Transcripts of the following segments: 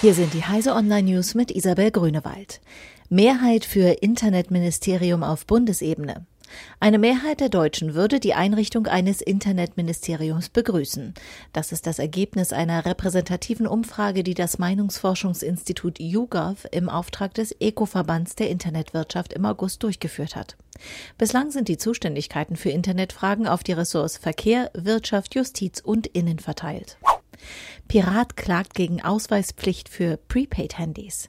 Hier sind die Heise Online News mit Isabel Grünewald. Mehrheit für Internetministerium auf Bundesebene. Eine Mehrheit der Deutschen würde die Einrichtung eines Internetministeriums begrüßen. Das ist das Ergebnis einer repräsentativen Umfrage, die das Meinungsforschungsinstitut YouGov im Auftrag des ECO-Verbands der Internetwirtschaft im August durchgeführt hat. Bislang sind die Zuständigkeiten für Internetfragen auf die Ressorts Verkehr, Wirtschaft, Justiz und Innen verteilt. Pirat klagt gegen Ausweispflicht für Prepaid-Handys.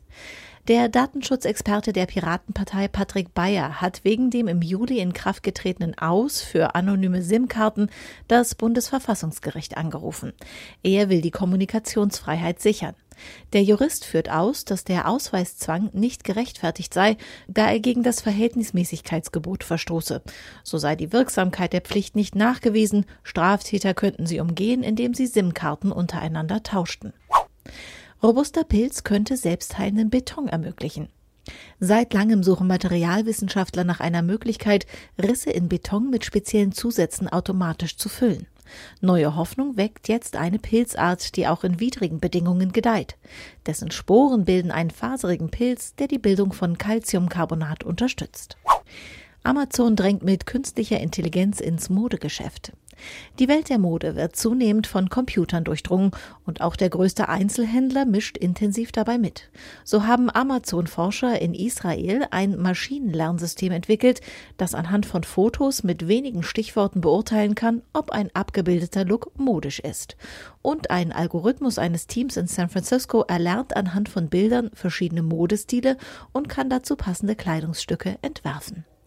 Der Datenschutzexperte der Piratenpartei Patrick Bayer hat wegen dem im Juli in Kraft getretenen Aus für anonyme SIM-Karten das Bundesverfassungsgericht angerufen. Er will die Kommunikationsfreiheit sichern. Der Jurist führt aus, dass der Ausweiszwang nicht gerechtfertigt sei, da er gegen das Verhältnismäßigkeitsgebot verstoße. So sei die Wirksamkeit der Pflicht nicht nachgewiesen, Straftäter könnten sie umgehen, indem sie SIM-Karten untereinander tauschten. Robuster Pilz könnte selbstheilenden Beton ermöglichen. Seit langem suchen Materialwissenschaftler nach einer Möglichkeit, Risse in Beton mit speziellen Zusätzen automatisch zu füllen. Neue Hoffnung weckt jetzt eine Pilzart, die auch in widrigen Bedingungen gedeiht. Dessen Sporen bilden einen faserigen Pilz, der die Bildung von Calciumcarbonat unterstützt. Amazon drängt mit künstlicher Intelligenz ins Modegeschäft. Die Welt der Mode wird zunehmend von Computern durchdrungen und auch der größte Einzelhändler mischt intensiv dabei mit. So haben Amazon-Forscher in Israel ein Maschinenlernsystem entwickelt, das anhand von Fotos mit wenigen Stichworten beurteilen kann, ob ein abgebildeter Look modisch ist. Und ein Algorithmus eines Teams in San Francisco erlernt anhand von Bildern verschiedene Modestile und kann dazu passende Kleidungsstücke entwerfen.